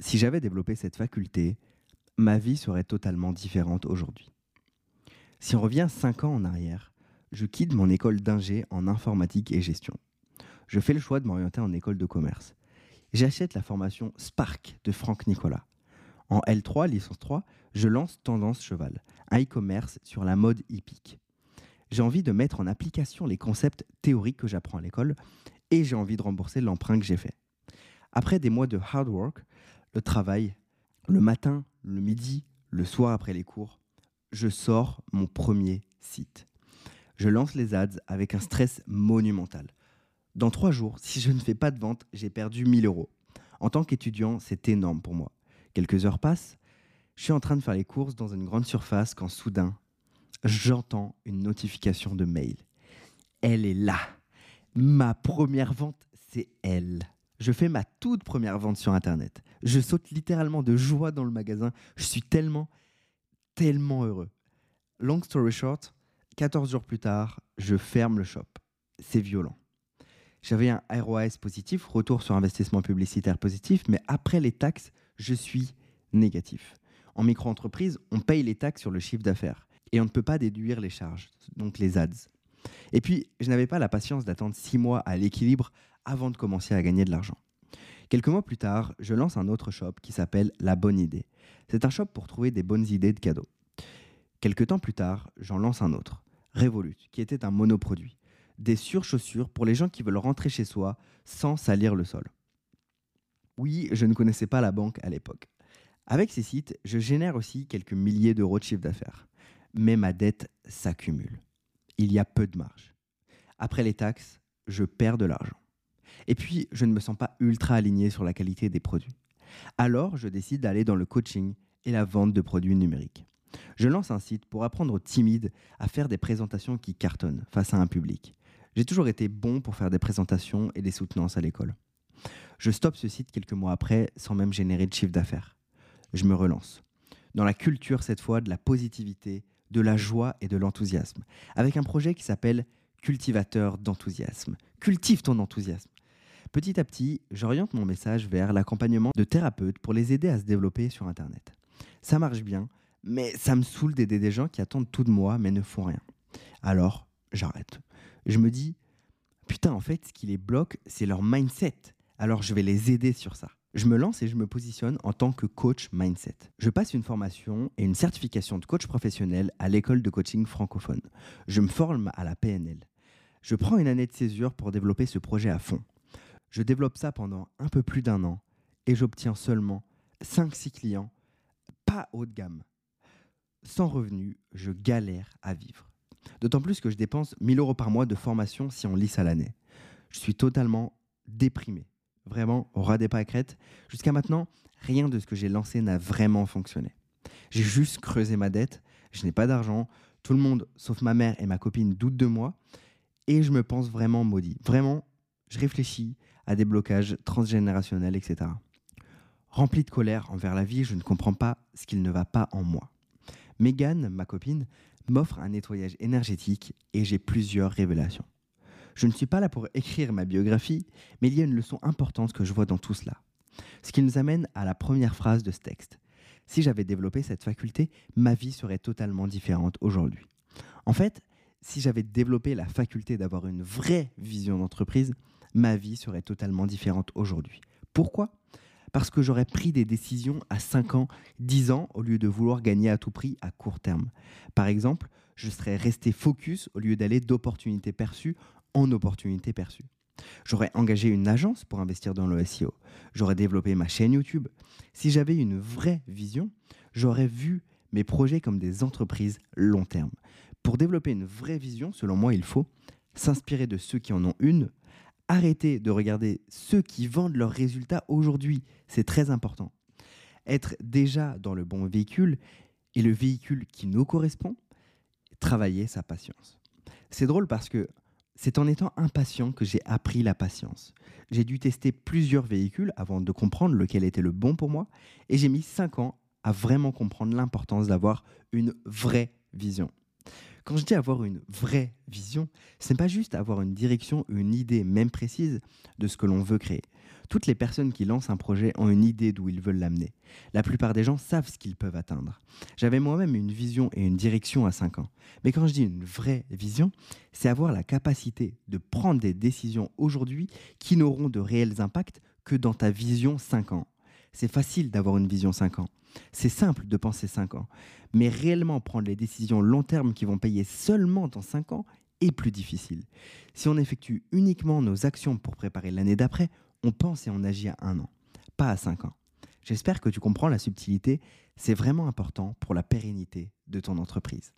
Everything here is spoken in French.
Si j'avais développé cette faculté, ma vie serait totalement différente aujourd'hui. Si on revient 5 ans en arrière, je quitte mon école d'ingé en informatique et gestion. Je fais le choix de m'orienter en école de commerce. J'achète la formation Spark de Franck Nicolas. En L3, licence 3, je lance Tendance Cheval, un e-commerce sur la mode hippique. J'ai envie de mettre en application les concepts théoriques que j'apprends à l'école et j'ai envie de rembourser l'emprunt que j'ai fait. Après des mois de hard work, le travail, le matin, le midi, le soir après les cours, je sors mon premier site. Je lance les ads avec un stress monumental. Dans trois jours, si je ne fais pas de vente, j'ai perdu 1000 euros. En tant qu'étudiant, c'est énorme pour moi. Quelques heures passent, je suis en train de faire les courses dans une grande surface quand soudain, j'entends une notification de mail. Elle est là. Ma première vente, c'est elle. Je fais ma toute première vente sur Internet. Je saute littéralement de joie dans le magasin. Je suis tellement, tellement heureux. Long story short, 14 jours plus tard, je ferme le shop. C'est violent. J'avais un ROAS positif, retour sur investissement publicitaire positif, mais après les taxes, je suis négatif. En micro-entreprise, on paye les taxes sur le chiffre d'affaires et on ne peut pas déduire les charges, donc les ads. Et puis, je n'avais pas la patience d'attendre six mois à l'équilibre avant de commencer à gagner de l'argent. Quelques mois plus tard, je lance un autre shop qui s'appelle La Bonne Idée. C'est un shop pour trouver des bonnes idées de cadeaux. Quelques temps plus tard, j'en lance un autre, Revolut, qui était un monoproduit. Des surchaussures pour les gens qui veulent rentrer chez soi sans salir le sol. Oui, je ne connaissais pas la banque à l'époque. Avec ces sites, je génère aussi quelques milliers d'euros de chiffre d'affaires. Mais ma dette s'accumule. Il y a peu de marge. Après les taxes, je perds de l'argent. Et puis, je ne me sens pas ultra aligné sur la qualité des produits. Alors, je décide d'aller dans le coaching et la vente de produits numériques. Je lance un site pour apprendre aux timides à faire des présentations qui cartonnent face à un public. J'ai toujours été bon pour faire des présentations et des soutenances à l'école. Je stoppe ce site quelques mois après sans même générer de chiffre d'affaires. Je me relance. Dans la culture cette fois de la positivité, de la joie et de l'enthousiasme, avec un projet qui s'appelle Cultivateur d'enthousiasme. Cultive ton enthousiasme. Petit à petit, j'oriente mon message vers l'accompagnement de thérapeutes pour les aider à se développer sur Internet. Ça marche bien, mais ça me saoule d'aider des gens qui attendent tout de moi mais ne font rien. Alors, j'arrête. Je me dis, putain, en fait, ce qui les bloque, c'est leur mindset. Alors, je vais les aider sur ça. Je me lance et je me positionne en tant que coach mindset. Je passe une formation et une certification de coach professionnel à l'école de coaching francophone. Je me forme à la PNL. Je prends une année de césure pour développer ce projet à fond. Je développe ça pendant un peu plus d'un an et j'obtiens seulement 5-6 clients, pas haut de gamme. Sans revenu, je galère à vivre. D'autant plus que je dépense 1000 euros par mois de formation si on lisse à l'année. Je suis totalement déprimé. Vraiment, au ras des pâquerettes. Jusqu'à maintenant, rien de ce que j'ai lancé n'a vraiment fonctionné. J'ai juste creusé ma dette, je n'ai pas d'argent, tout le monde, sauf ma mère et ma copine, doute de moi, et je me pense vraiment maudit. Vraiment, je réfléchis à des blocages transgénérationnels, etc. Rempli de colère envers la vie, je ne comprends pas ce qu'il ne va pas en moi. Megan, ma copine, m'offre un nettoyage énergétique et j'ai plusieurs révélations. Je ne suis pas là pour écrire ma biographie, mais il y a une leçon importante que je vois dans tout cela. Ce qui nous amène à la première phrase de ce texte. Si j'avais développé cette faculté, ma vie serait totalement différente aujourd'hui. En fait, si j'avais développé la faculté d'avoir une vraie vision d'entreprise, ma vie serait totalement différente aujourd'hui. Pourquoi? Parce que j'aurais pris des décisions à 5 ans, 10 ans, au lieu de vouloir gagner à tout prix à court terme. Par exemple, je serais resté focus au lieu d'aller d'opportunités perçues en opportunités perçues. J'aurais engagé une agence pour investir dans le SEO. J'aurais développé ma chaîne YouTube. Si j'avais une vraie vision, j'aurais vu mes projets comme des entreprises long terme. Pour développer une vraie vision, selon moi, il faut s'inspirer de ceux qui en ont une, arrêter de regarder ceux qui vendent leurs résultats aujourd'hui, c'est très important. Être déjà dans le bon véhicule et le véhicule qui nous correspond, travailler sa patience. C'est drôle parce que c'est en étant impatient que j'ai appris la patience. J'ai dû tester plusieurs véhicules avant de comprendre lequel était le bon pour moi, et j'ai mis 5 ans à vraiment comprendre l'importance d'avoir une vraie vision. Quand je dis avoir une vraie vision, ce n'est pas juste avoir une direction, une idée même précise de ce que l'on veut créer. Toutes les personnes qui lancent un projet ont une idée d'où ils veulent l'amener. La plupart des gens savent ce qu'ils peuvent atteindre. J'avais moi-même une vision et une direction à 5 ans. Mais quand je dis une vraie vision, c'est avoir la capacité de prendre des décisions aujourd'hui qui n'auront de réels impacts que dans ta vision 5 ans. C'est facile d'avoir une vision 5 ans. C'est simple de penser 5 ans. Mais réellement prendre les décisions long terme qui vont payer seulement dans 5 ans est plus difficile. Si on effectue uniquement nos actions pour préparer l'année d'après, on pense et on agit à un an, pas à cinq ans. J'espère que tu comprends la subtilité, c'est vraiment important pour la pérennité de ton entreprise.